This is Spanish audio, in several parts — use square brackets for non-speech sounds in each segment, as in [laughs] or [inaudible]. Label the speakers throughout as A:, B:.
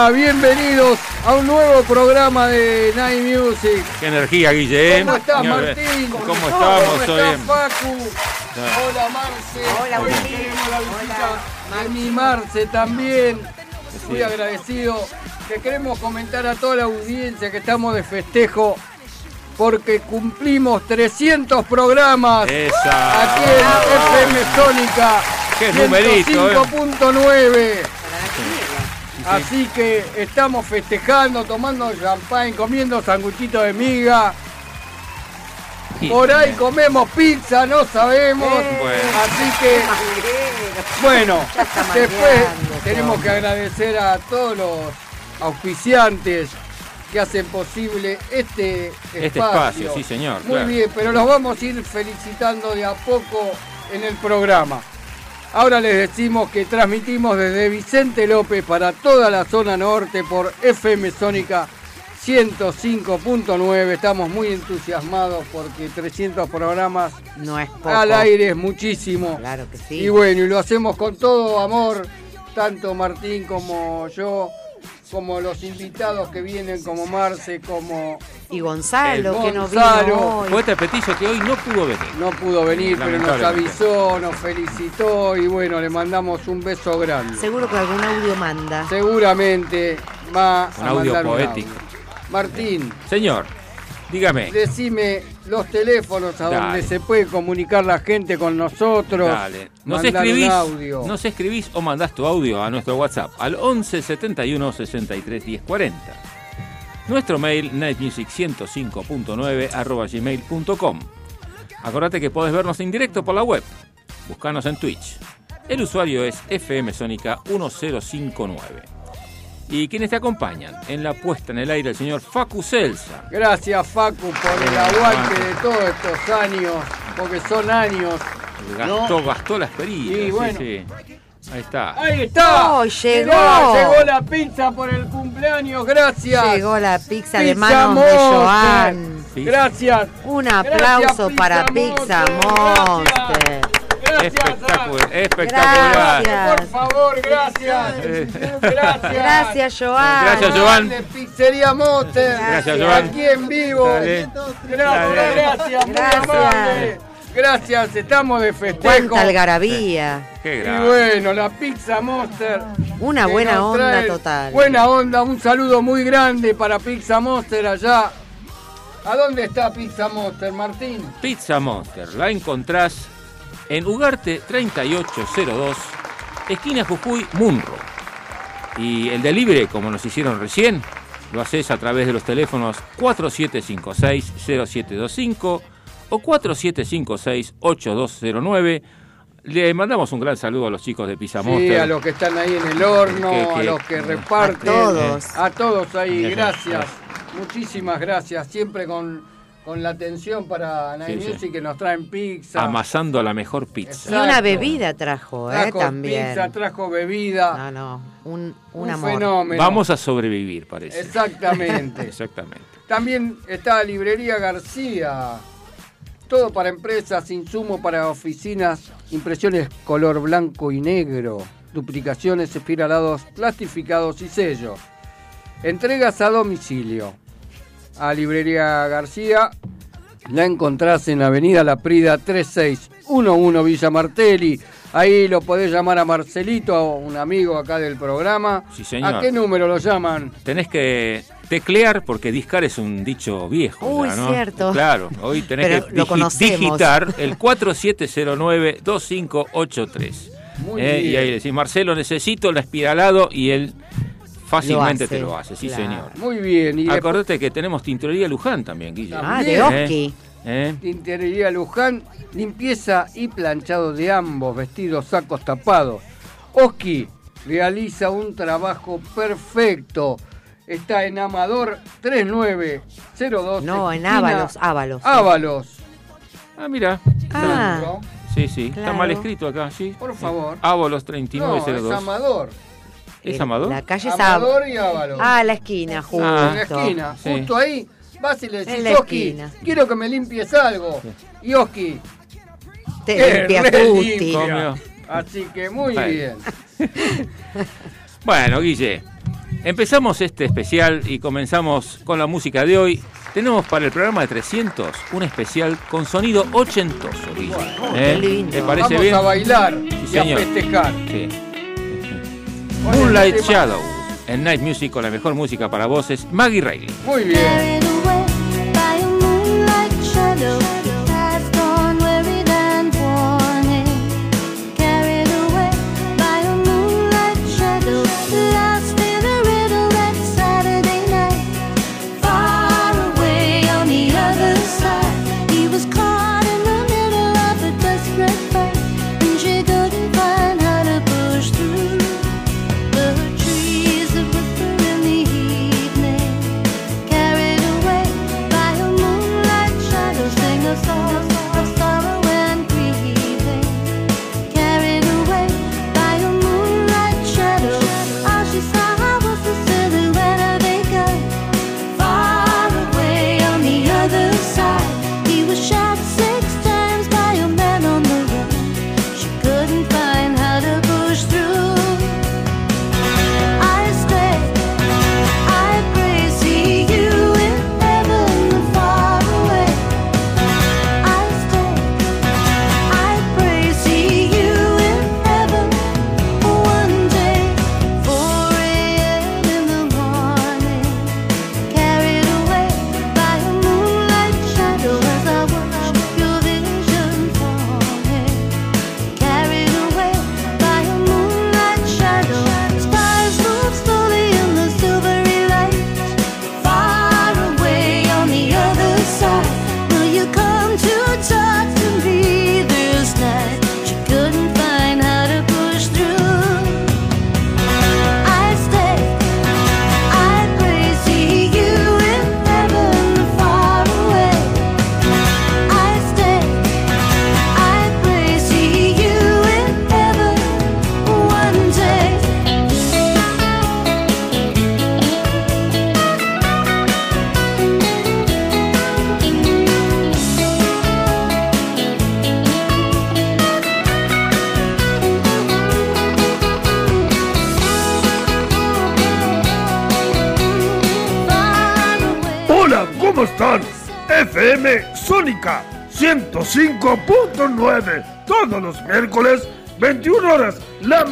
A: Hola, bienvenidos a un nuevo programa de Night Music.
B: Qué energía, Guille. ¿eh?
A: ¿Cómo estás, Martín?
B: ¿Cómo,
A: ¿Cómo
B: estamos?
A: estás,
B: ¿Todo bien?
A: Facu? Hola, Marce.
C: Hola,
A: tenemos la visita
C: Hola,
A: de mi Marce también. Muy agradecido. Que queremos comentar a toda la audiencia que estamos de festejo porque cumplimos 300 programas
B: Esa.
A: aquí en FM Sónica
B: Qué numerito, eh.
A: 105.9. Así que estamos festejando, tomando champagne, comiendo sanguchito de miga.
B: Y-
A: Por ahí comemos pizza, no sabemos.
B: Bueno.
A: Así que, bueno, después tenemos que agradecer a todos los auspiciantes que hacen posible este espacio.
B: Este espacio, sí, señor,
A: Muy
B: claro.
A: bien, pero los vamos a ir felicitando de a poco en el programa. Ahora les decimos que transmitimos desde Vicente López para toda la zona norte por FM Sónica 105.9. Estamos muy entusiasmados porque 300 programas
C: No es poco.
A: al aire es muchísimo.
C: Claro que sí.
A: Y bueno, y lo hacemos con todo amor, tanto Martín como yo, como los invitados que vienen, como Marce, como
C: Y Gonzalo, que no
A: Gonzalo.
C: vino hoy.
B: Poeta Petizo que hoy no pudo venir.
A: no pudo venir, pero nos avisó, nos felicitó y bueno, le mandamos un beso grande.
C: Seguro que algún audio manda.
A: Seguramente va
B: Un
A: a
B: audio
A: mandar un
B: poético.
A: audio. Martín,
B: Señor, dígame.
A: decime los teléfonos a donde se puede comunicar la gente con nosotros.
B: Dale. Nos escribís,
A: un audio.
B: nos escribís o mandás tu audio a nuestro WhatsApp al 11 71 63 10 40. Nuestro mail nightmusic105.9 arroba gmail.com. Acordate que podés vernos en directo por la web. Buscanos en Twitch. El usuario es FM Sónica 1059. Y quienes te acompañan en la puesta en el aire el señor Facu Celsa.
A: Gracias Facu por el aguante de todos estos años, porque son años.
B: Gastó, gastó la experiencia.
A: Y
B: sí,
A: bueno.
B: sí. Ahí está.
A: ¡Ahí está!
C: ¡Oh, llegó!
A: Mirá, llegó la pizza por el cumpleaños, gracias.
C: Llegó la pizza de manos de. Joan.
A: Gracias.
C: Un
A: Gracias,
C: aplauso para Pizza Monster.
A: Gracias.
B: Espectacular, espectacular.
C: Gracias.
A: Por favor, gracias. Gracias.
C: Gracias, Joan.
B: Gracias, Joan.
A: De Pizzería Monster.
B: Gracias, Joan.
A: Aquí en vivo.
B: Dale.
A: Gracias,
B: Dale.
A: gracias, muy
C: Gracias.
A: amable. Gracias, estamos de festejo.
C: Cuánta algarabía.
B: Qué
A: Y bueno, la Pizza Monster.
C: Una buena onda total.
A: Buena onda, un saludo muy grande para Pizza Monster allá. ¿A dónde está Pizza Monster, Martín?
B: Pizza Monster, la encontrás en Ugarte 3802, esquina Jujuy, Munro. Y el delivery, como nos hicieron recién, lo haces a través de los teléfonos 4756-0725 o 4756-8209. Le mandamos un gran saludo a los chicos de Pizza
A: Sí, a los que están ahí en el horno,
B: Que-
A: a los que reparten.
C: A todos.
A: A todos ahí,
B: Gracias,
A: gracias. Muchísimas gracias. Siempre con, con la atención para Night
B: Sí, sí.
A: Music que nos traen pizza.
B: Amasando la mejor pizza.
C: Y una bebida trajo, ¿eh?
A: Trajo
C: También.
A: pizza, trajo bebida.
C: No, no. Un, un,
A: un
C: amor.
A: fenómeno.
B: Vamos a sobrevivir, parece.
A: Exactamente. [laughs]
B: Exactamente.
A: También está Librería García. Todo para empresas, insumo para oficinas, impresiones color blanco y negro, duplicaciones, espiralados, plastificados y sellos. Entregas a domicilio. A Librería García la encontrás en Avenida La Prida 3611 Villa Martelli. Ahí lo podés llamar a Marcelito, un amigo acá del programa.
B: Sí, señor.
A: ¿A qué número lo llaman?
B: Tenés que teclear porque discar es un dicho viejo.
C: Uy,
B: ya, ¿no?
C: cierto.
B: Claro, hoy tenés
C: Pero
B: que
C: lo
B: digi-
C: conocemos.
B: digitar el 4709-2583.
A: Muy
B: Eh, y ahí decís, Marcelo, necesito el espiralado y él fácilmente
C: Lo hace,
B: te lo hace, sí
C: claro.
B: señor.
A: Muy bien. Y después-
B: Acordate que tenemos tintorería Luján también, Guille.
C: Ah, de
B: ¿Eh?
C: Oski.
B: ¿eh?
A: Tinterería Luján, limpieza y planchado de ambos, vestidos, sacos tapados. Oski realiza un trabajo perfecto. Está en Amador 3902.
C: No, en Ábalos, Ábalos.
A: Ábalos.
B: Ah, mira.
C: Ah,
A: ¿no?
B: Sí, sí. Está mal escrito acá, sí.
A: Por favor.
B: Ábolos
A: No,
B: 3902.
A: es Amador.
B: ¿Es
C: el-
B: Amador?
C: La calle es
A: Amador y Ábalos.
C: Ah, la esquina, justo.
B: Ah.
A: en la esquina,
B: Sí.
A: justo ahí. Vas y le
C: En
A: decís,
C: la
A: Oski,
C: esquina.
A: quiero que me limpies algo. Y Oski,
C: Te
A: ¡qué
C: limpia!
B: Comió.
A: Así que muy bien. [laughs]
B: Bueno, Guille, empezamos este especial y comenzamos con la música de hoy. Tenemos para el programa de 300 un especial con sonido ochentoso, Guille. ¿Eh? ¿Te parece
A: Vamos
B: bien?
A: a bailar y
B: señor.
A: a festejar.
B: Sí. Moonlight Shadow. En Night Music con la mejor música para voces, Maggie Reilly.
A: Muy bien.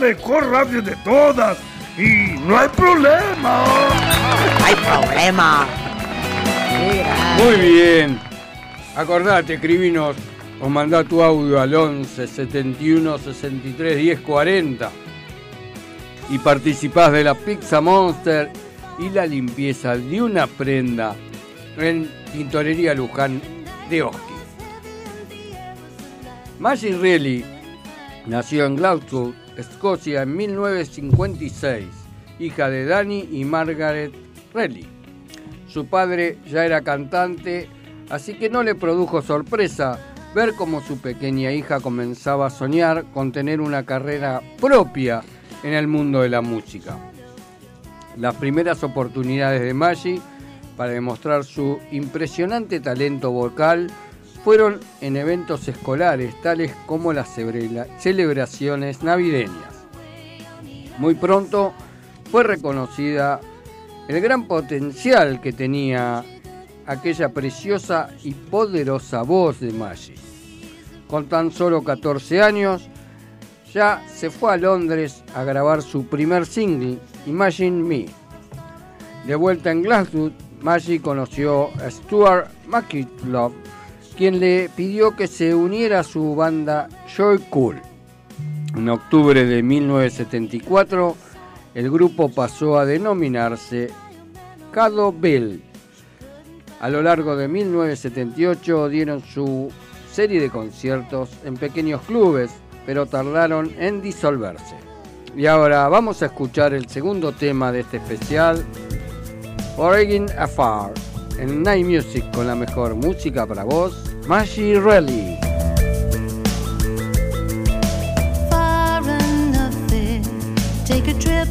D: Mejor radio de todas. Y no hay problema.
C: Hay problema.
A: Muy bien. Acordate, escribinos o mandá tu audio al 11 71 63 10 40 y participás de la Pizza Monster y la limpieza de una prenda en Tintorería Luján de Oski. Maggie Reilly nació en Glasgow, Escocia en 1956, hija de Danny y Margaret Reilly. Su padre ya era cantante, así que no le produjo sorpresa ver cómo su pequeña hija comenzaba a soñar con tener una carrera propia en el mundo de la música. Las primeras oportunidades de Maggie para demostrar su impresionante talento vocal fueron en eventos escolares tales como las celebra- celebraciones navideñas. Muy pronto fue reconocida el gran potencial que tenía aquella preciosa y poderosa voz de Maggie. Con tan solo 14 años, ya se fue a Londres a grabar su primer single, Imagine Me. De vuelta en Glasgow, Maggie conoció a Stuart McKillop, quien le pidió que se uniera a su banda Joy Cool. En octubre de 1974, el grupo pasó a denominarse Cado Bell. A lo largo de 1978 dieron su serie de conciertos en pequeños clubes, pero tardaron en disolverse. Y ahora vamos a escuchar el segundo tema de este especial, Oregon Afar, en Night Music con la mejor música para vos, Maggie Relly.
E: far enough there. Take a trip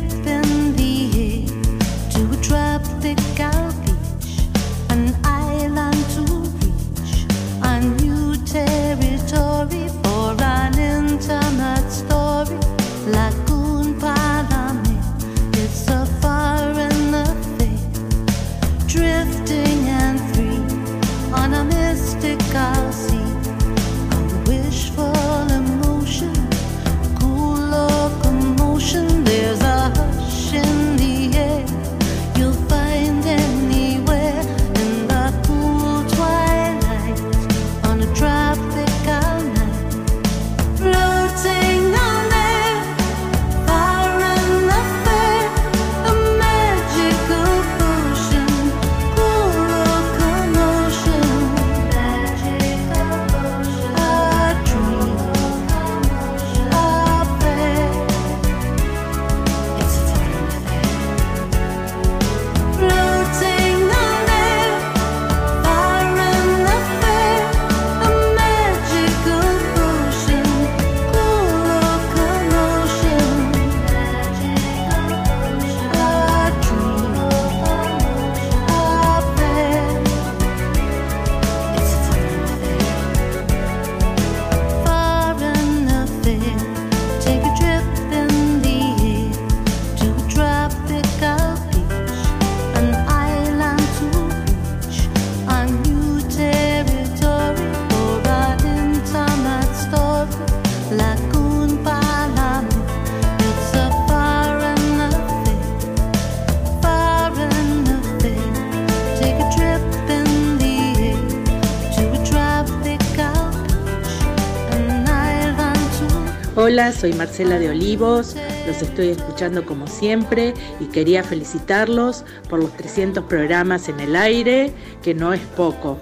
F: soy Marcela de Olivos, los estoy escuchando como siempre y quería felicitarlos por los 300 programas en el aire, que no es poco.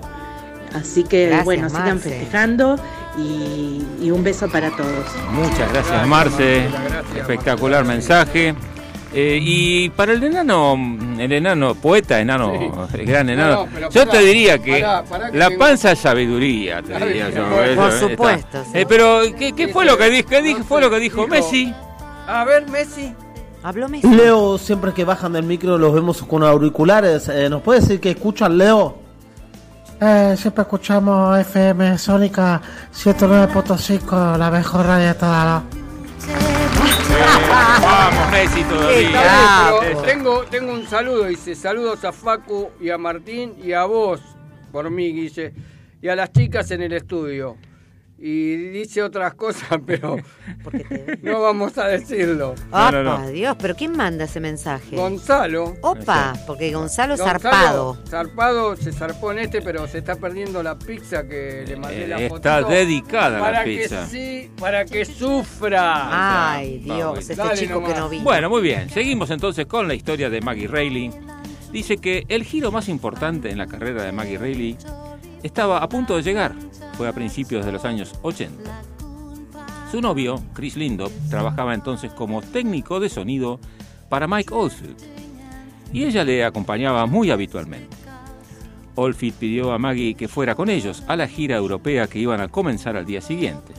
F: Así que
C: Gracias,
F: bueno, sigan
C: Marce.
F: festejando y, y un beso para todos.
B: Muchas gracias, Marce. Espectacular mensaje. Eh, y para el enano, el enano, poeta, enano, el gran enano,
A: No, pero
B: yo
A: pará,
B: te diría que
A: pará, pará que
B: la panza es sabiduría, te diría yo.
A: por
B: Eso,
C: supuesto, sí.
B: Eh, pero, ¿qué, qué fue lo que dijo? ¿Qué dijo? Fue lo que dijo,
A: dijo-
B: Messi?
A: A ver, Messi.
C: Habló Messi.
G: Leo, siempre que bajan del micro los vemos con auriculares. Eh, ¿Nos puede decir que escuchan, Leo?
H: Eh, siempre escuchamos FM Sónica 109.5, la mejor radio de toda la...
B: Vamos, Messi todavía.
A: Tengo, tengo un saludo, dice, saludos a Facu y a Martín y a vos, por mí, Guille, y a las chicas en el estudio. Y dice otras cosas, [laughs] pero
C: te
A: no vamos a decirlo.
B: No, no,
C: Opa,
B: no.
C: Dios, pero ¿quién manda ese mensaje?
A: Gonzalo.
C: Opa, porque Gonzalo zarpado.
A: Zarpado se zarpó en este, pero se está perdiendo la pizza que le mandé la
B: Eh,
A: foto.
B: está dedicada
A: para
B: la
A: que
B: pizza.
A: sí, para que sufra.
C: Ay,
B: Vamos,
C: Dios, este
A: dale
C: chico que no vi.
B: Bueno, muy bien. Seguimos entonces con la historia de Maggie Reilly. Dice que el giro más importante en la carrera de Maggie Reilly estaba a punto de llegar. Fue a principios de los años 80. Su novio, Chris Lindop, trabajaba entonces como técnico de sonido para Mike Oldfield. Y ella le acompañaba muy habitualmente. Oldfield pidió a Maggie que fuera con ellos a la gira europea que iban a comenzar al día siguiente.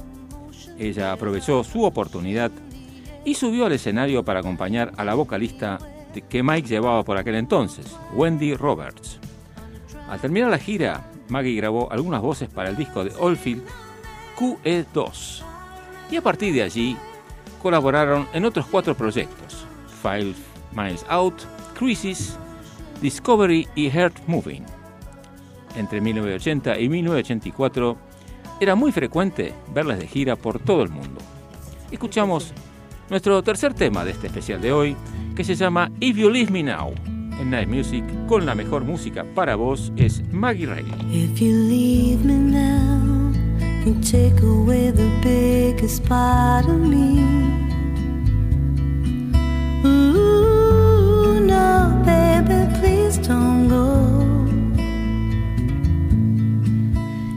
B: Ella aprovechó su oportunidad y subió al escenario para acompañar a la vocalista que Mike llevaba por aquel entonces, Wendy Roberts. Al terminar la gira, Maggie grabó algunas voces para el disco de Oldfield, QE2. Y a partir de allí, colaboraron en otros cuatro proyectos, Five Miles Out, Crisis, Discovery y Heart Moving. Entre 1980 y 1984, era muy frecuente verlas de gira por todo el mundo. Escuchamos nuestro tercer tema de este especial de hoy, que se llama If You Leave Me Now en Night Music con la mejor música para vos es Maggie Ray.
E: If you leave me now, you take away the biggest part of me. Ooh, no, baby, please don't go.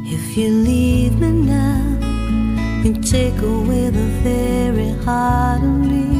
E: If you leave me now, you take away the very heart of me.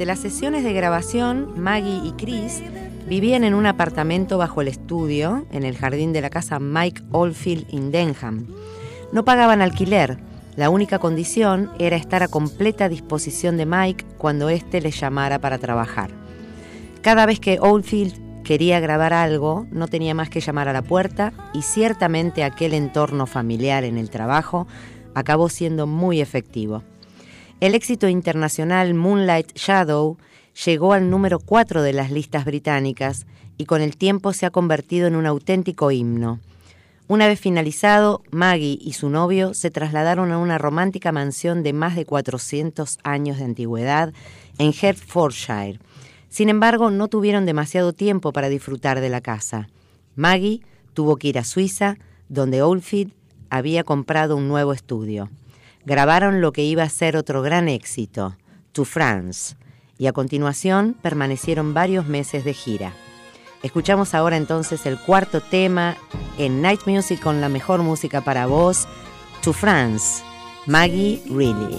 C: Durante las sesiones de grabación, Maggie y Chris vivían en un apartamento bajo el estudio, en el jardín de la casa Mike Oldfield in Denham. No pagaban alquiler. La única condición era estar a completa disposición de Mike cuando éste les llamara para trabajar. Cada vez que Oldfield quería grabar algo, no tenía más que llamar a la puerta y ciertamente aquel entorno familiar en el trabajo acabó siendo muy efectivo. El éxito internacional Moonlight Shadow llegó al número 4 de las listas británicas y con el tiempo se ha convertido en un auténtico himno. Una vez finalizado, Maggie y su novio se trasladaron a una romántica mansión de más de 400 años de antigüedad en Hertfordshire. Sin embargo, no tuvieron demasiado tiempo para disfrutar de la casa. Maggie tuvo que ir a Suiza, donde Oldfield había comprado un nuevo estudio. Grabaron lo que iba a ser otro gran éxito, To France, y a continuación permanecieron varios meses de gira. Escuchamos ahora entonces el cuarto tema en Night Music con la mejor música para vos, To France, Maggie Reilly.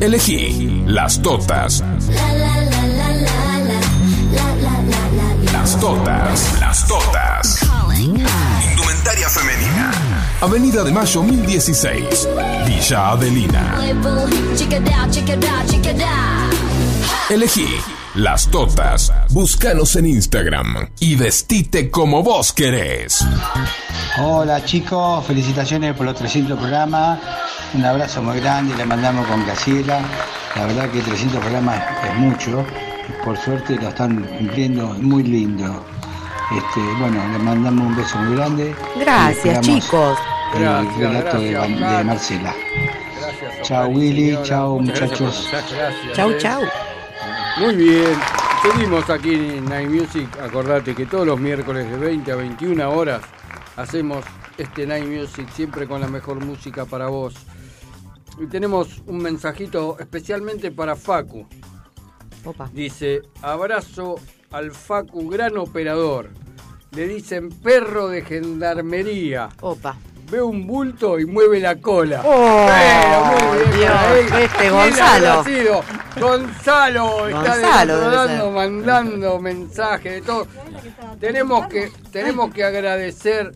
I: Elegí las totas. Las totas, las totas. Indumentaria femenina. Avenida de Mayo 1016, Villa Adelina. Elegí las totas. Búscanos en Instagram y vestite como vos querés.
J: Hola chicos, felicitaciones por los 300 programas. Un abrazo muy grande, le mandamos con Graciela. La verdad que 300 programas es mucho. y Por suerte lo están cumpliendo muy lindo. Este, bueno, le mandamos un beso muy grande.
C: Gracias, chicos.
J: El
A: Gracias,
J: relato de,
A: gracias,
J: de Marcela. Chao Willy, chao muchachos.
C: Chau, chau.
A: Muy bien. Seguimos aquí en Night Music. Acordate que todos los miércoles de 20 a 21 horas hacemos este Night Music siempre con la mejor música para vos. Y tenemos un mensajito especialmente para Facu. Dice, abrazo al Facu, gran operador. Le dicen perro de gendarmería.
C: Opa.
A: Ve un bulto y mueve la cola.
C: Oh,
A: Pero muy bien
C: Dios,
A: para él.
C: este
A: ¿Quién
C: Gonzalo.
A: sido? Gonzalo está
C: Gonzalo ser.
A: mandando mensajes de todo. Tenemos que, tenemos que agradecer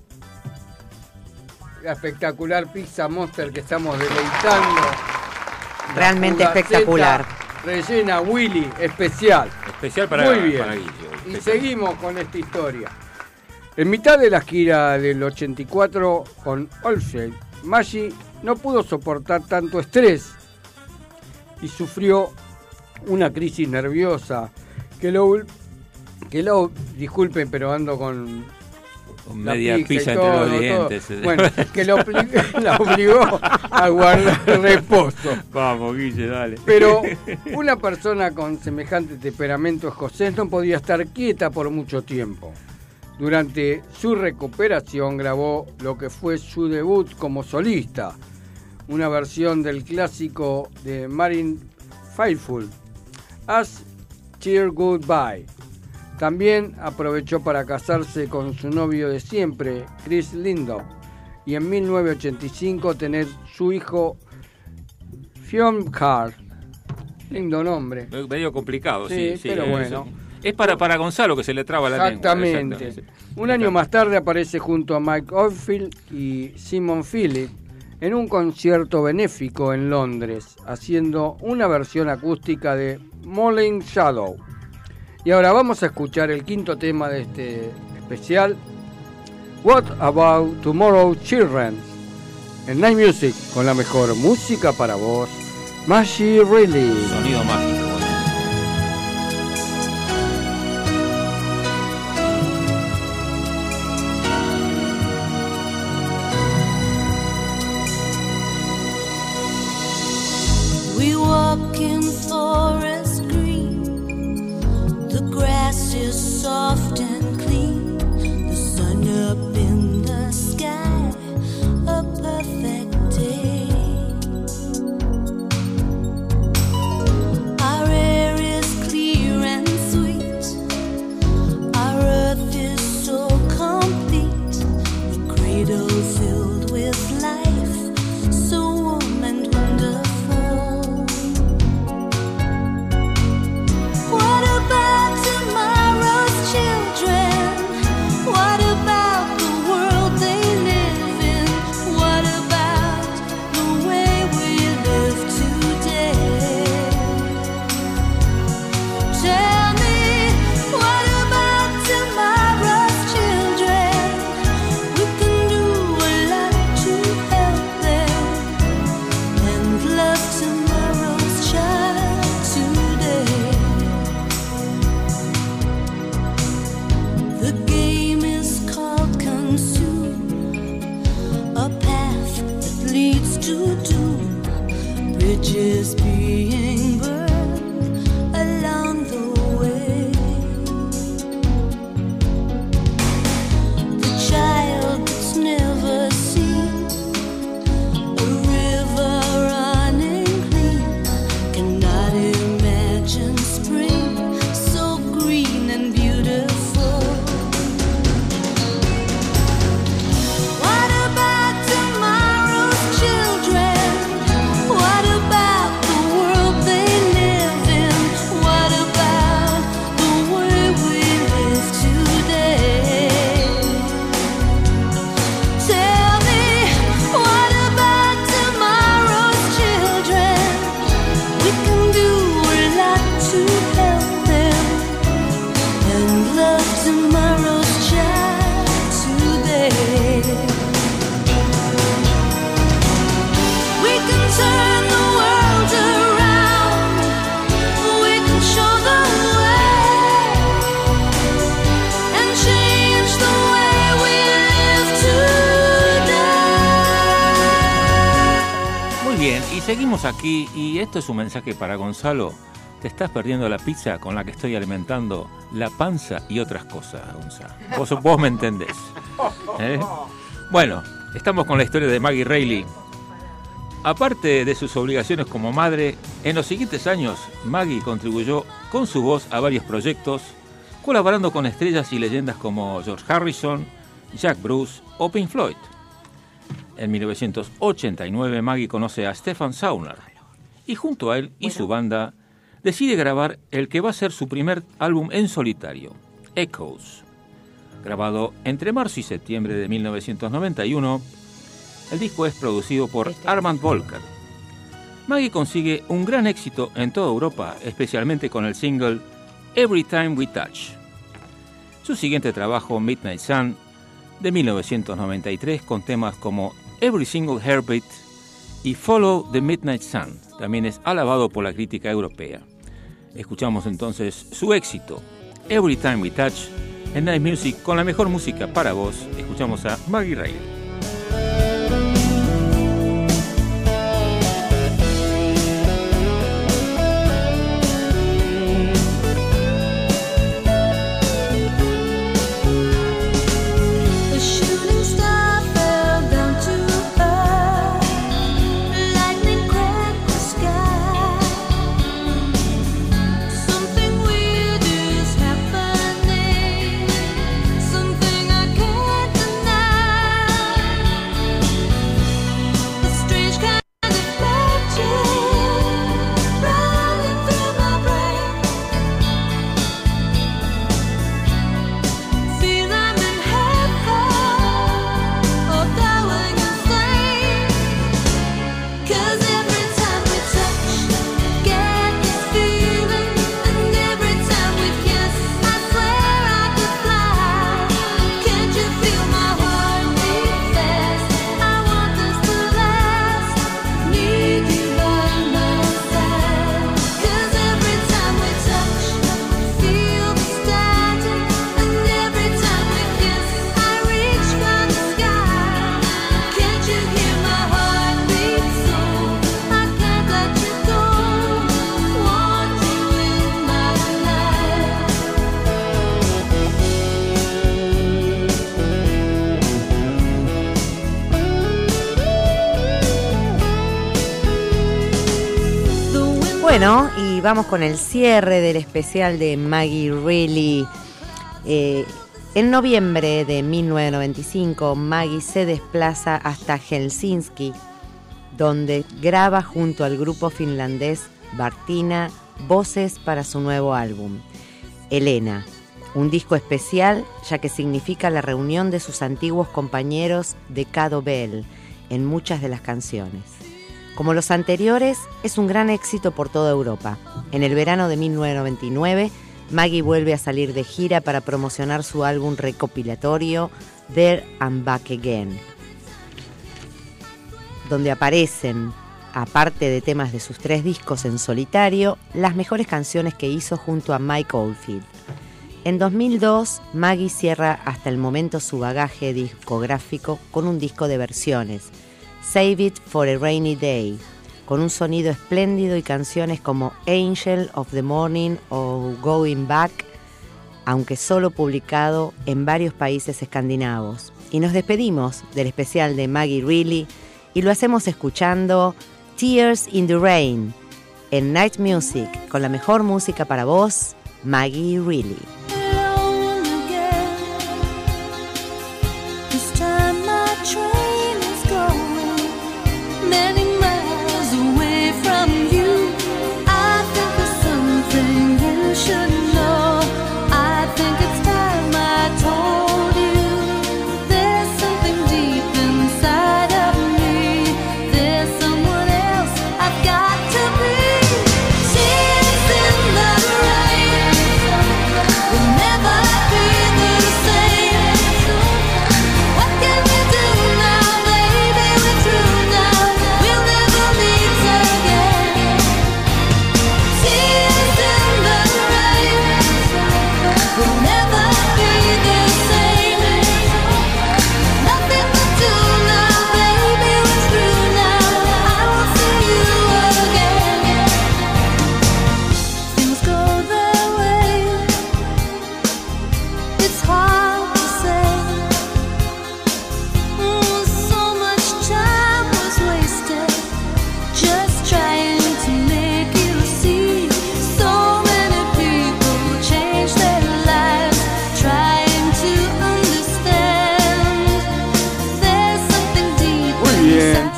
A: la espectacular pizza Monster que estamos deleitando.
C: Realmente espectacular.
A: Rellena Willy, especial.
B: Especial para,
A: Muy bien.
B: para Guillo.
A: Y seguimos con esta historia. En mitad de la gira del 84 con Olfsted, Maggi no pudo soportar tanto estrés y sufrió una crisis nerviosa que lo, que lo disculpen, pero ando con
B: Con media
A: pizza
B: entre los
A: todo.
B: dientes.
A: Bueno, que lo [laughs] la obligó a guardar reposo.
B: Vamos, Guille, dale.
A: Pero [laughs] una persona con semejante temperamento escocés no podía estar quieta por mucho tiempo. Durante su recuperación grabó lo que fue su debut como solista, una versión del clásico de Marin Faithful, As Cheer Goodbye. También aprovechó para casarse con su novio de siempre, Chris Lindo, y en 1985 tener su hijo Fionn Carr. Lindo nombre.
B: Medio complicado, sí.
A: Sí,
B: sí,
A: pero
B: es-
A: bueno.
B: Es para, para Gonzalo que se le traba la lengua.
A: Exactamente.
B: exactamente.
A: Un año más tarde aparece junto a Mike Oldfield y Simon Phillips en un concierto benéfico en Londres, haciendo una versión acústica de Morning Shadow. Y ahora vamos a escuchar el quinto tema de este especial, What About Tomorrow Children, en Night Music, con la mejor música para vos, Maggie Reilly.
B: Sonido mágico.
E: Is soft
B: y esto es un mensaje para Gonzalo. Te estás perdiendo la pizza con la que estoy alimentando la panza y otras cosas, Gonzalo. Vos, vos me entendés. ¿eh? Bueno, estamos con la historia de Maggie Reilly. Aparte de sus obligaciones como madre, en los siguientes años Maggie contribuyó con su voz a varios proyectos, colaborando con estrellas y leyendas como George Harrison, Jack Bruce o Pink Floyd. En 1989 Maggie conoce a Stefan Sauner y junto a él y su banda decide grabar el que va a ser su primer álbum en solitario, Echoes. Grabado entre marzo y septiembre de 1991, el disco es producido por Armand Volker. Maggie consigue un gran éxito en toda Europa, especialmente con el single Every Time We Touch. Su siguiente trabajo, Midnight Sun, de 1993, con temas como Every Single Heartbeat y Follow the Midnight Sun, también es alabado por la crítica europea. Escuchamos entonces su éxito, Every Time We Touch, en Night Music con la mejor música para vos. Escuchamos a Maggie Riley.
C: Vamos con el cierre del especial de Maggie Reilly. Eh, en noviembre de 1995, Maggie se desplaza hasta Helsinki, donde graba junto al grupo finlandés Bartina voces para su nuevo álbum, Elena, un disco especial ya que significa la reunión de sus antiguos compañeros de Cado Bell en muchas de las canciones. Como los anteriores, es un gran éxito por toda Europa. En el verano de 1999, Maggie vuelve a salir de gira para promocionar su álbum recopilatorio There and Back Again, donde aparecen, aparte de temas de sus tres discos en solitario, las mejores canciones que hizo junto a Mike Oldfield. En 2002, Maggie cierra hasta el momento su bagaje discográfico con un disco de versiones, Save It for a Rainy Day, con un sonido espléndido y canciones como Angel of the Morning o Going Back, aunque solo publicado en varios países escandinavos. Y nos despedimos del especial de Maggie Reilly y lo hacemos escuchando Tears in the Rain en Night Music con la mejor música para vos, Maggie Reilly.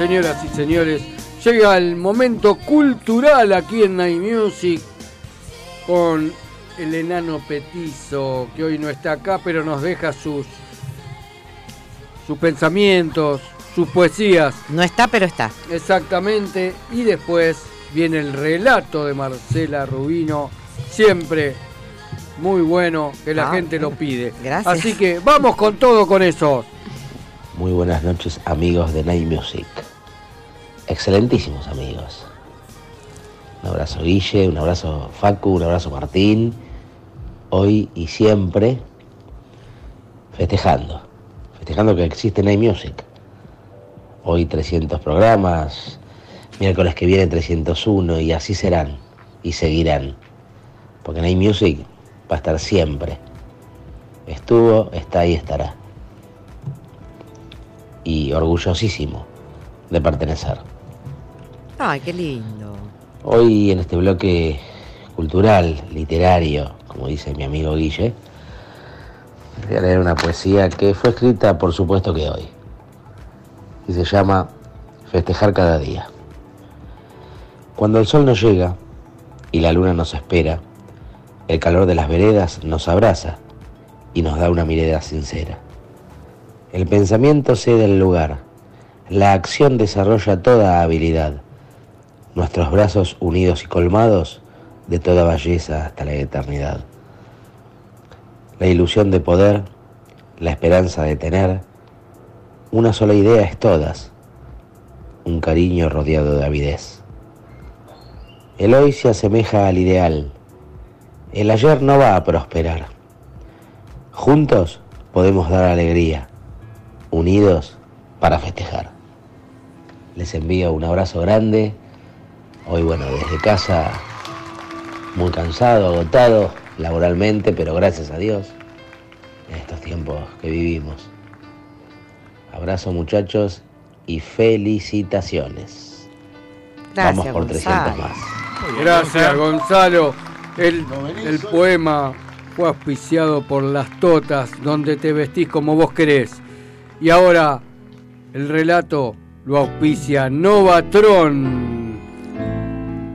A: Señoras y señores. Llega el momento cultural aquí en Night Music con el enano petizo que hoy no está acá, pero nos deja sus sus pensamientos, sus poesías.
C: No está, pero está.
A: Exactamente. Y después viene el relato de Marcela Rubino, siempre muy bueno, que la
C: Ah,
A: gente lo pide.
C: gracias.
A: Así que vamos con todo con eso.
K: Muy buenas noches amigos de Night Music. Excelentísimos amigos. Un abrazo Guille, un abrazo Facu, un abrazo Martín. Hoy y siempre festejando. Festejando que existe Night Music. Hoy 300 programas, miércoles que viene 301 y así serán y seguirán. Porque Night Music va a estar siempre. Estuvo, está y estará y orgullosísimo de pertenecer.
C: Ay, qué lindo.
K: Hoy en este bloque cultural, literario, como dice mi amigo Guille, voy a leer una poesía que fue escrita por supuesto que hoy. Y se llama Festejar cada día. Cuando el sol nos llega y la luna nos espera, el calor de las veredas nos abraza y nos da una mirada sincera. El pensamiento cede el lugar, la acción desarrolla toda habilidad, nuestros brazos unidos y colmados de toda belleza hasta la eternidad. La ilusión de poder, la esperanza de tener, una sola idea es todas, un cariño rodeado de avidez. El hoy se asemeja al ideal, el ayer no va a prosperar. Juntos podemos dar alegría, unidos para festejar. Les envío un abrazo grande. Hoy, bueno, desde casa, muy cansado, agotado laboralmente, pero gracias a Dios, en estos tiempos que vivimos. Abrazo muchachos y felicitaciones.
C: Gracias,
K: Vamos por 300
C: Gonzalo.
K: más.
A: Gracias, Gonzalo. El, el poema fue auspiciado por Las Totas, donde te vestís como vos querés. Y ahora el relato lo auspicia Novatron.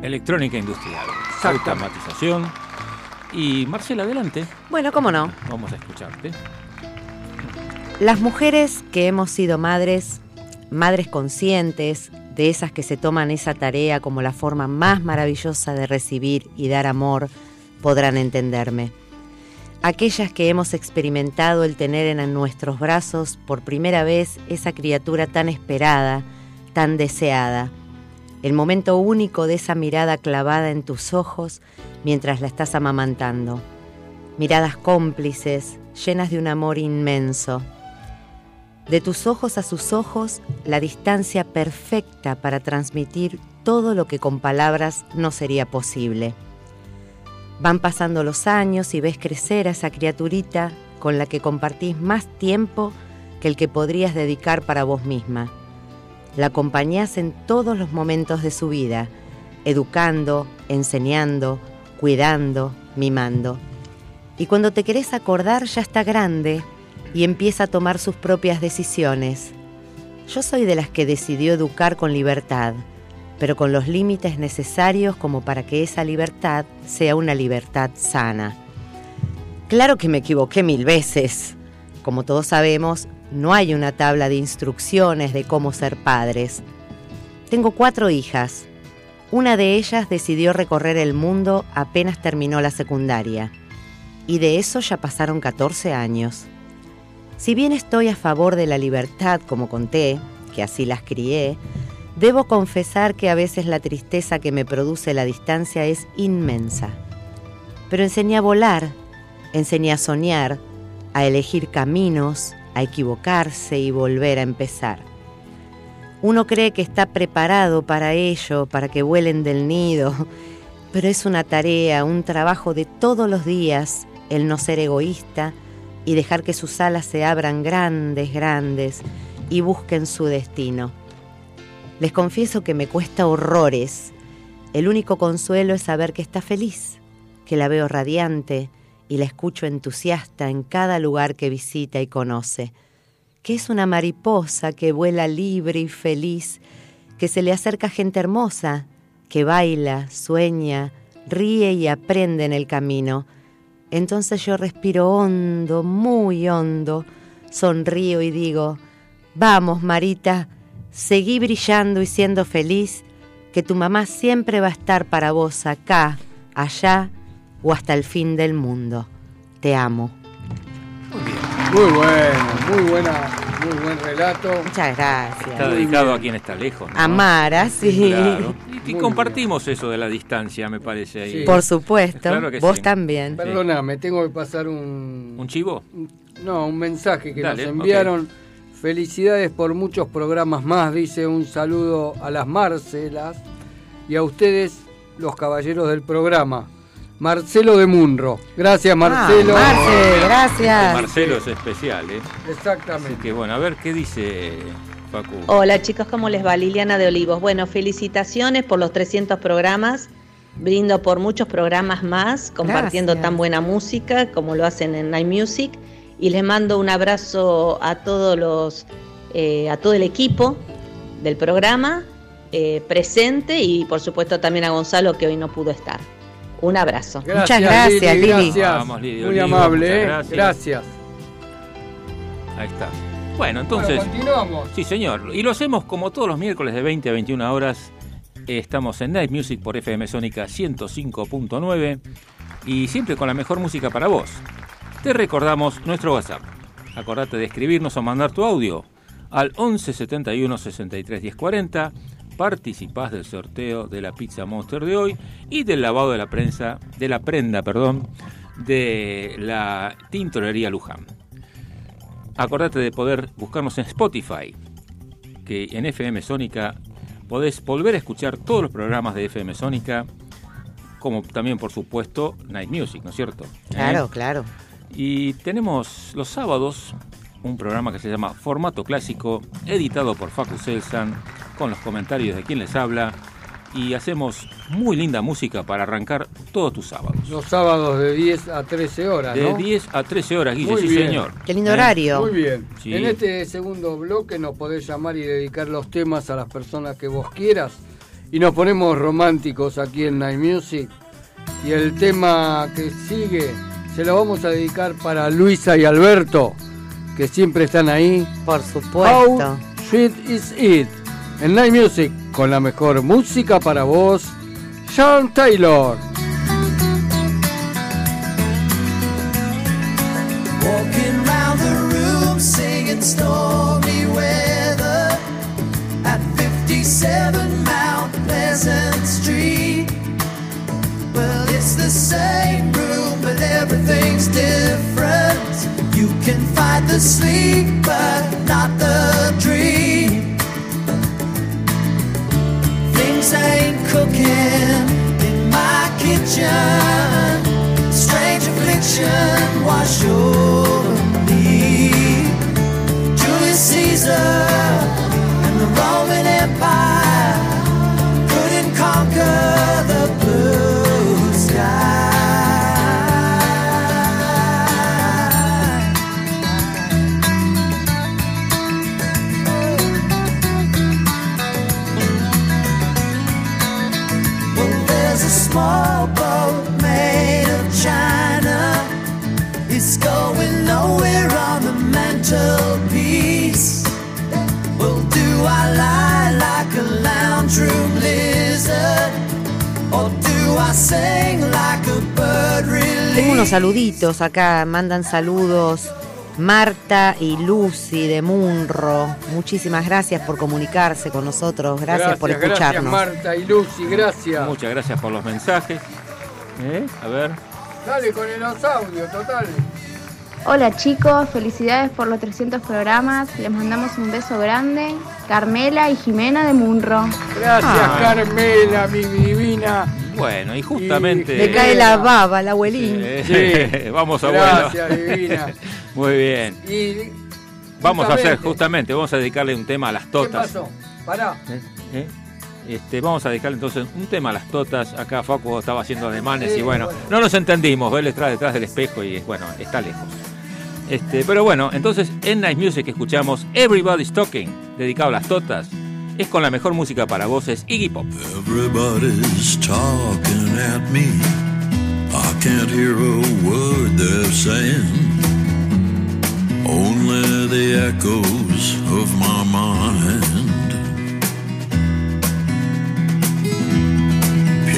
B: Electrónica industrial. Automatización. Y Marcela, adelante.
C: Bueno, cómo no.
B: Vamos a escucharte.
C: Las mujeres que hemos sido madres, madres conscientes, de esas que se toman esa tarea como la forma más maravillosa de recibir y dar amor, podrán entenderme. Aquellas que hemos experimentado el tener en nuestros brazos por primera vez esa criatura tan esperada, tan deseada, el momento único de esa mirada clavada en tus ojos mientras la estás amamantando. Miradas cómplices, llenas de un amor inmenso. De tus ojos a sus ojos, la distancia perfecta para transmitir todo lo que con palabras no sería posible. Van pasando los años y ves crecer a esa criaturita con la que compartís más tiempo que el que podrías dedicar para vos misma. La acompañás en todos los momentos de su vida, educando, enseñando, cuidando, mimando. Y cuando te querés acordar ya está grande y empieza a tomar sus propias decisiones. Yo soy de las que decidió educar con libertad, pero con los límites necesarios como para que esa libertad sea una libertad sana. Claro que me equivoqué mil veces. Como todos sabemos, no hay una tabla de instrucciones de cómo ser padres. Tengo cuatro hijas. Una de ellas decidió recorrer el mundo apenas terminó la secundaria. Y de eso ya pasaron 14 años. Si bien estoy a favor de la libertad, como conté, que así las crié, debo confesar que a veces la tristeza que me produce la distancia es inmensa. Pero enseñé a volar, enseñé a soñar, a elegir caminos, a equivocarse y volver a empezar. Uno cree que está preparado para ello, para que vuelen del nido, [laughs] pero es una tarea, un trabajo de todos los días el no ser egoísta y dejar que sus alas se abran grandes, grandes y busquen su destino. Les confieso que me cuesta horrores. El único consuelo es saber que está feliz, que la veo radiante y la escucho entusiasta en cada lugar que visita y conoce, que es una mariposa que vuela libre y feliz, que se le acerca gente hermosa, que baila, sueña, ríe y aprende en el camino. Entonces yo respiro hondo, muy hondo, sonrío y digo, vamos Marita, seguí brillando y siendo feliz, que tu mamá siempre va a estar para vos acá, allá o hasta el fin del mundo. Te amo.
A: Muy bueno, muy buena, muy buen relato.
C: Muchas gracias.
B: Está dedicado a quien está lejos. ¿no?
C: A Mara, sí.
B: Claro. Y, y compartimos eso de la distancia, me parece. Ahí.
C: Por supuesto,
B: Claro que
C: vos
B: sí.
C: también.
A: Perdóname, tengo que pasar un...
B: ¿Un chivo?
A: No, un mensaje que
B: Dale,
A: nos enviaron. Felicidades por muchos programas más, dice un saludo a las Marcelas y a ustedes, los caballeros del programa. Marcelo de Munro. Gracias, Marcelo.
C: Ah, Marce, gracias.
B: Marcelo es especial, ¿eh?
A: Exactamente.
B: Así que bueno, a ver qué dice Facu.
L: Hola chicos, ¿cómo les va? Liliana de Olivos. Bueno, felicitaciones por los 300 programas. Brindo por muchos programas más, compartiendo
C: Gracias.
L: tan buena música como lo hacen en Night Music. Y les mando un abrazo a todos los, eh, a todo el equipo del programa eh, presente y por supuesto también a Gonzalo que hoy no pudo estar. Un abrazo.
C: Muchas gracias, Lili.
A: Gracias.
B: Vamos, Lili,
A: Muy
B: Olivo,
A: amable,
B: muchas
A: ¿eh?
B: gracias.
A: Gracias.
B: Ahí está. Bueno, entonces.
A: Bueno, continuamos.
B: Sí, señor. Y lo hacemos como todos los miércoles de 20 a 21 horas. Estamos en Night Music por FM Sónica 105.9 y siempre con la mejor música para vos. Te recordamos nuestro WhatsApp. Acordate de escribirnos o mandar tu audio al 11 71 63 10 40. Participás del sorteo de la pizza Monster de hoy y del lavado de la prensa, de la prenda, perdón, de la tintorería Luján. Acordate de poder buscarnos en Spotify, que en FM Sónica podés volver a escuchar todos los programas de FM Sónica, como también, por supuesto, Night Music, ¿no es cierto?
C: Claro,
B: ¿Eh?
C: claro.
B: Y tenemos los sábados un programa que se llama Formato Clásico, editado por Facu Selsan, con los comentarios de quien les habla. Y hacemos muy linda música para arrancar todos tus sábados.
A: Los sábados de 10 a 13 horas,
B: De
A: ¿no?
B: 10 a 13 horas, Guille,
A: Muy
B: sí
A: bien.
B: señor.
C: Qué lindo
B: ¿Eh?
C: horario.
A: Muy bien.
B: Sí.
A: En este segundo bloque nos podés llamar y dedicar los temas a las personas que vos quieras. Y nos ponemos románticos aquí en Night Music. Y el tema que sigue se lo vamos a dedicar para Luisa y Alberto, que siempre están ahí.
C: Por supuesto.
A: How sweet is it? En Night Music, con la mejor música para vos, Sean Taylor.
M: The room singing stormy weather at 57 Mount Pleasant Street. Well, it's the same room, but everything's different. You can fight the sleep, but not the dream. same cooking in my kitchen. Strange affliction wash over me. Julius Caesar and the Roman
C: Empire. Unos saluditos acá, mandan saludos Marta y Lucy de Munro. Muchísimas gracias por comunicarse con nosotros, gracias, por
A: Gracias
C: escucharnos.
A: Marta y Lucy, gracias.
B: Muchas gracias por los mensajes. ¿Eh? A ver.
A: Dale con el audio, total.
N: Hola chicos, felicidades por los 300 programas. Les mandamos un beso grande. Carmela y Jimena de Munro.
A: Gracias,
B: Ah.
A: Carmela, mi divina.
B: Bueno, y justamente.
C: Le cae la baba, la abuelín.
B: Eh, [laughs] Vamos abuelo.
A: Gracias, divina. [laughs]
B: Muy bien.
A: Y
B: Vamos a hacer
A: justamente-
B: vamos a dedicarle un tema a las
A: ¿Qué
B: totas.
A: pasó? Pará.
B: ¿Eh? Este, vamos a dedicarle entonces un tema a las totas. Acá Facu estaba haciendo ademanes y bueno, no nos entendimos. Él está detrás del espejo y bueno, está lejos. Este, pero bueno, entonces en Night Music escuchamos Everybody's Talking, dedicado a las totas. Es con la mejor música para voces Iggy Pop.
O: Everybody's talking at me. I can't hear a word they're saying. Only the echoes of my mind.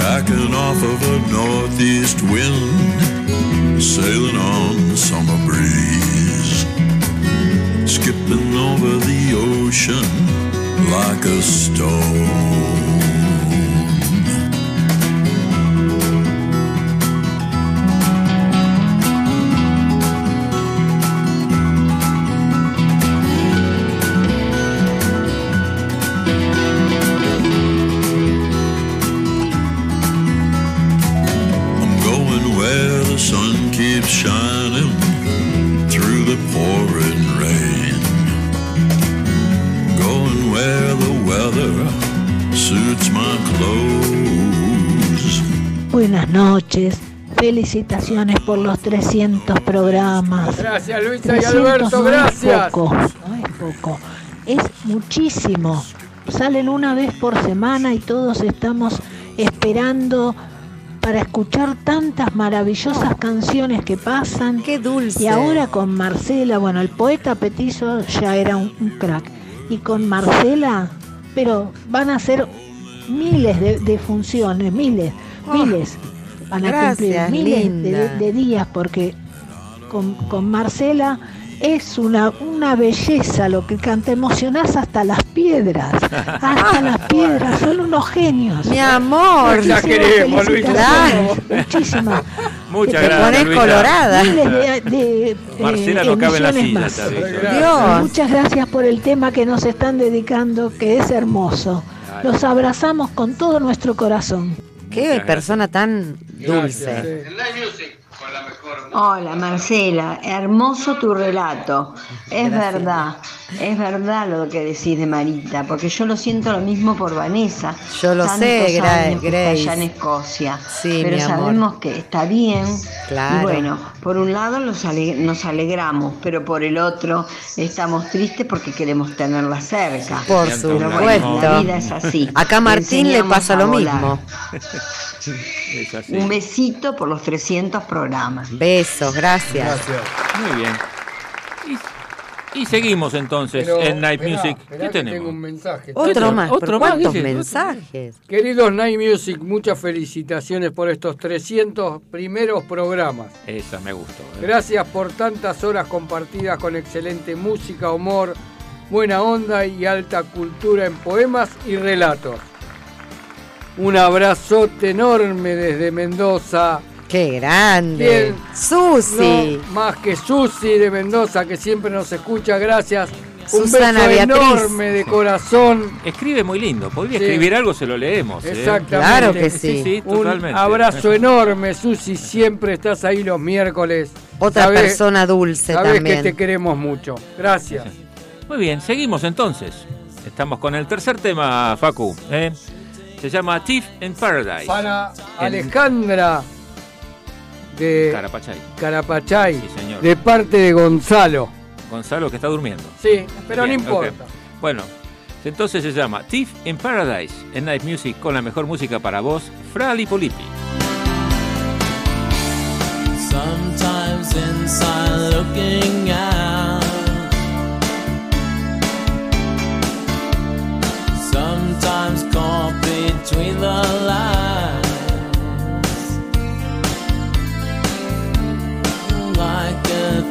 O: Tacking off of a northeast wind, sailing on summer breeze. Skipping over the ocean like a stone.
P: Felicitaciones por los 300 programas.
A: Gracias, Luisa y
P: 300
A: Alberto,
P: no es
A: gracias.
P: poco, no es poco. Es muchísimo. Salen una vez por semana y todos estamos esperando para escuchar tantas maravillosas canciones que pasan.
C: Qué dulce.
P: Y ahora con Marcela, bueno, el poeta petizo ya era un, un crack. Y con Marcela, pero van a ser miles de, de funciones, miles, miles. Van a
C: gracias,
P: cumplir miles de, días porque con, con Marcela es una, una belleza lo que canta, emocionás hasta las piedras, [laughs] hasta las piedras, son unos genios.
C: Mi amor.
P: Muchísimas
C: La queremos,
P: Muchísimas. [laughs]
B: Muchas gracias,
P: pones colorada. De, de,
B: Marcela
P: eh,
B: no cabe en la
P: emisiones
B: silla,
P: más.
B: te aviso.
C: Dios.
P: Muchas gracias por el tema que nos están dedicando, que es hermoso. Los abrazamos con todo nuestro corazón.
C: Qué persona tan dulce.
Q: Hola Marcela, hermoso tu relato. Es
C: Gracias.
Q: verdad, es verdad lo que decís de Marita, porque yo lo siento lo mismo por Vanessa.
C: Yo lo
Q: Tantos
C: sé,
Q: años que está
C: Grace.
Q: allá en Escocia.
C: Sí,
Q: pero
C: mi amor.
Q: sabemos que está bien.
C: Claro.
Q: Y bueno, por un lado los ale- nos alegramos, pero por el otro estamos tristes porque queremos tenerla cerca.
C: Por
Q: Pero bueno, la vida es
C: supuesto.
Q: así.
C: Acá a Martín le pasa lo mismo. [laughs]
B: Es así.
Q: Un besito por los 300 programas.
C: Besos, gracias.
B: Muy bien. Y, y seguimos entonces
A: Pero,
B: en Night
A: esperá,
B: Music.
A: esperá
B: ¿Qué
A: que
B: tenemos?
A: Tengo un mensaje.
C: Otro más.
B: otro
C: ¿pero
B: más,
C: ¿Cuántos
B: dice?
C: mensajes?
A: Queridos Night Music, muchas felicitaciones por estos 300 primeros programas.
B: Esa me gustó. ¿eh?
A: Gracias por tantas horas compartidas con excelente música, humor, buena onda y alta cultura en poemas y relatos. Un abrazote enorme desde Mendoza.
C: ¡Qué grande! ¡Susi!
A: No, más que Susi de Mendoza, que siempre nos escucha. Gracias. Un
R: Susana
A: beso
R: Beatriz.
A: enorme de corazón.
B: Escribe muy lindo. Podría
A: Sí.
B: escribir algo, se lo leemos. ¿eh?
A: Exactamente.
R: Claro que sí.
B: Sí, sí,
A: Un
B: totalmente.
A: abrazo enorme, Susi. Siempre estás ahí los miércoles.
R: Otra
A: Sabés-
R: persona dulce
A: sabés
R: también.
A: que te queremos mucho. Gracias.
B: Muy bien, seguimos entonces. Estamos con el tercer tema, Facu. ¿eh? Se llama Thief in Paradise.
A: Para
B: En
A: Alejandra de
B: Carapachay.
A: Carapachay,
B: Sí, señor.
A: de parte de Gonzalo.
B: Gonzalo que está durmiendo.
A: Sí, pero
B: Bien,
A: no importa.
B: Bueno, entonces se llama Thief in Paradise en Night Music con la mejor música para vos, Frali Polipi.
M: Sometimes inside looking out. Sometimes caught between the lines.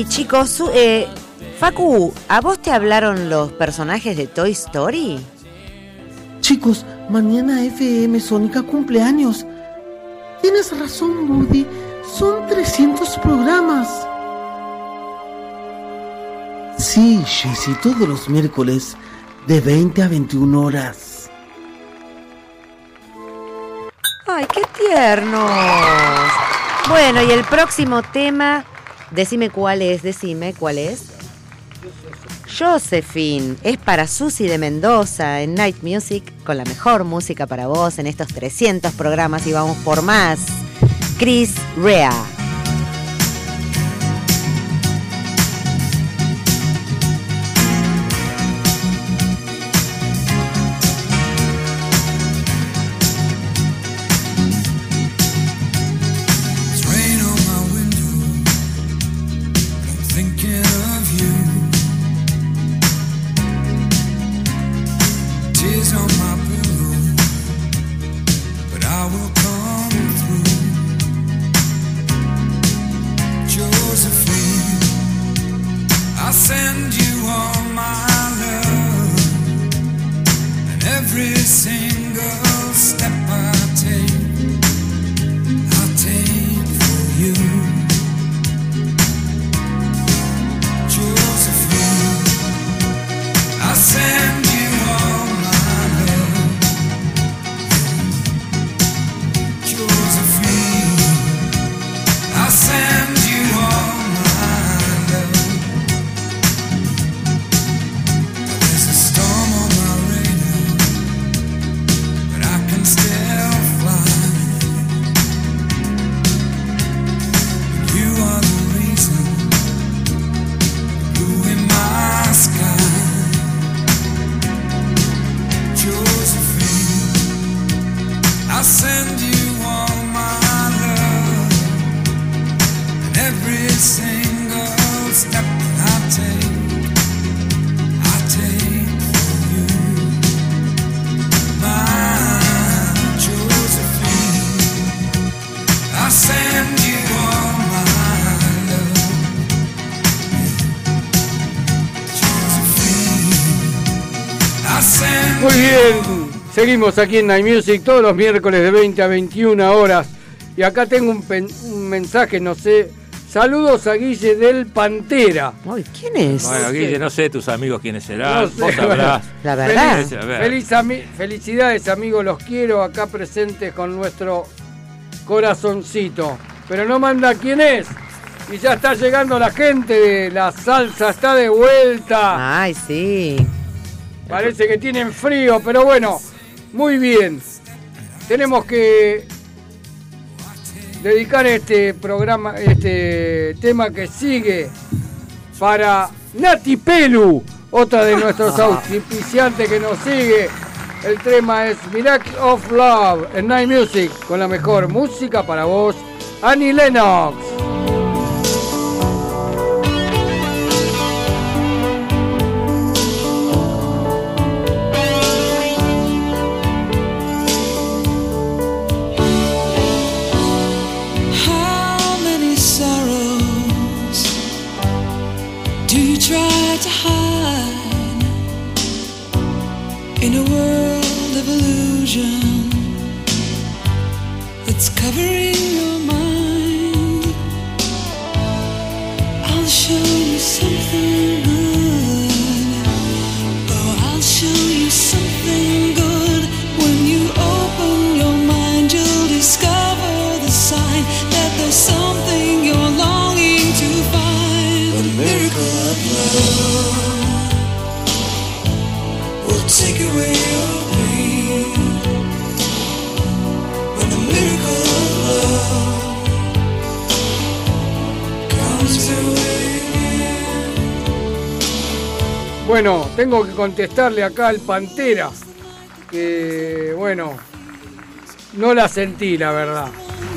R: Ay, chicos, eh, Facu, ¿a vos te hablaron los personajes de Toy Story?
H: Chicos, mañana FM Sónica cumpleaños. Tienes razón, Woody. Son 300 programas. Sí, Jessy, todos los miércoles de 20 a 21 horas.
R: Ay, qué tiernos. Bueno, y el próximo tema, decime cuál es, decime cuál es. Josephine, es para Susi de Mendoza en Night Music, con la mejor música para vos en estos 300 programas y vamos por más. Chris Rea.
A: Seguimos aquí en Night Music todos los miércoles de 20 a 21 horas. Y acá tengo un, pen- un mensaje, no sé. Saludos a Guille del Pantera.
R: ¿quién es?
B: Bueno, Guille, no sé tus amigos quiénes serán.
A: No sé,
B: Vos sabrás.
R: La verdad.
A: Feliz- feliz ami- felicidades amigos, los quiero acá presentes con nuestro corazoncito. Pero no manda quién es. Y ya está llegando la gente de la salsa, está de vuelta.
R: Ay, sí.
A: Parece que tienen frío, pero bueno, muy bien. Tenemos que dedicar este programa, este tema que sigue para Nati Pelu, otra de nuestros [laughs] auspiciantes que nos sigue. El tema es Miracle of Love en Night Music, con la mejor música para vos, Annie Lennox.
S: To hide in a world of illusion. That's covering your
A: Bueno, tengo que contestarle acá al Pantera, que bueno, no la sentí la verdad,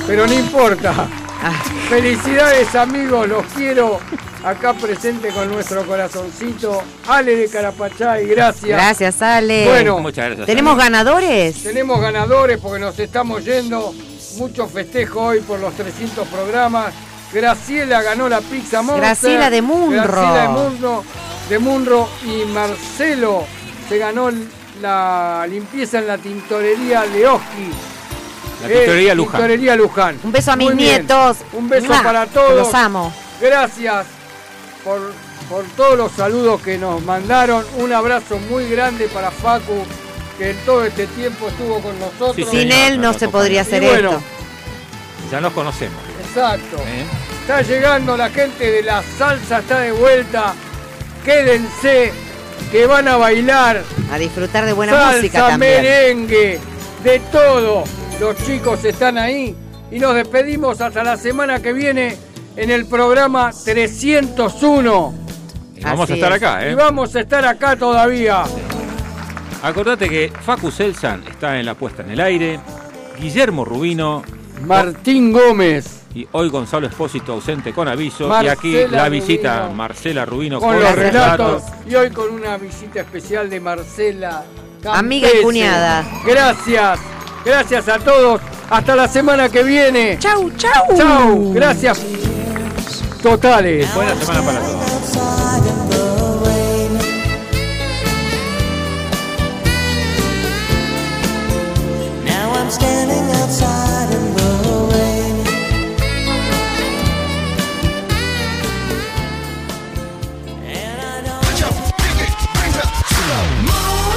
A: pero no importa. Felicidades amigos, los quiero acá presente con nuestro corazoncito. Ale de Carapachay, gracias.
C: Gracias, Ale.
A: Bueno,
B: Muchas gracias.
C: ¿Tenemos ganadores?
A: tenemos ganadores porque nos estamos yendo. Mucho festejo hoy por los 300 programas. Graciela ganó la pizza Monster.
C: Graciela de Munro.
A: Graciela de Munro, de Munro y Marcelo se ganó la limpieza en la tintorería Leoski.
B: La tintorería Luján.
A: Tintorería Luján.
C: Un beso a mis
A: Muy bien.
C: nietos.
A: Un beso
C: ¡Mua!
A: para todos.
C: Los amo.
A: Gracias por, por todos los saludos que nos mandaron. Un abrazo muy grande para Facu, que en todo este tiempo estuvo con nosotros.
B: Sí,
C: Sin él no se podría hacer
A: bueno,
C: esto.
B: Ya nos conocemos.
A: exacto.
B: ¿eh?
A: Está llegando la gente de la salsa, está de vuelta. Quédense, que van a bailar.
C: A disfrutar de buena
A: salsa,
C: música también.
A: merengue, de todo. Los chicos están ahí. Y nos despedimos hasta la semana que viene en el programa 301.
B: Y vamos
C: Así
B: a estar
C: es.
B: acá,
A: Y
B: ¿eh?
A: vamos a estar acá todavía.
B: Acordate que Facu Selsan está en la puesta en el aire, Guillermo Rubino
A: Martín Gómez.
B: Y hoy Gonzalo Espósito ausente con aviso. y
A: Marcela
B: aquí la visita
A: Rubino.
B: Marcela Rubino
A: Con los relatos.
B: relatos.
A: Y hoy con una visita especial de Marcela.
C: Amiga y
A: Campese.
C: cuñada.
A: Gracias. Gracias a todos. Hasta la semana que viene.
C: Chau, chau.
A: Chau. Gracias. Totales.
B: Buena semana para todos.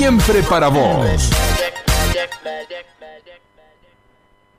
I: Siempre para vos.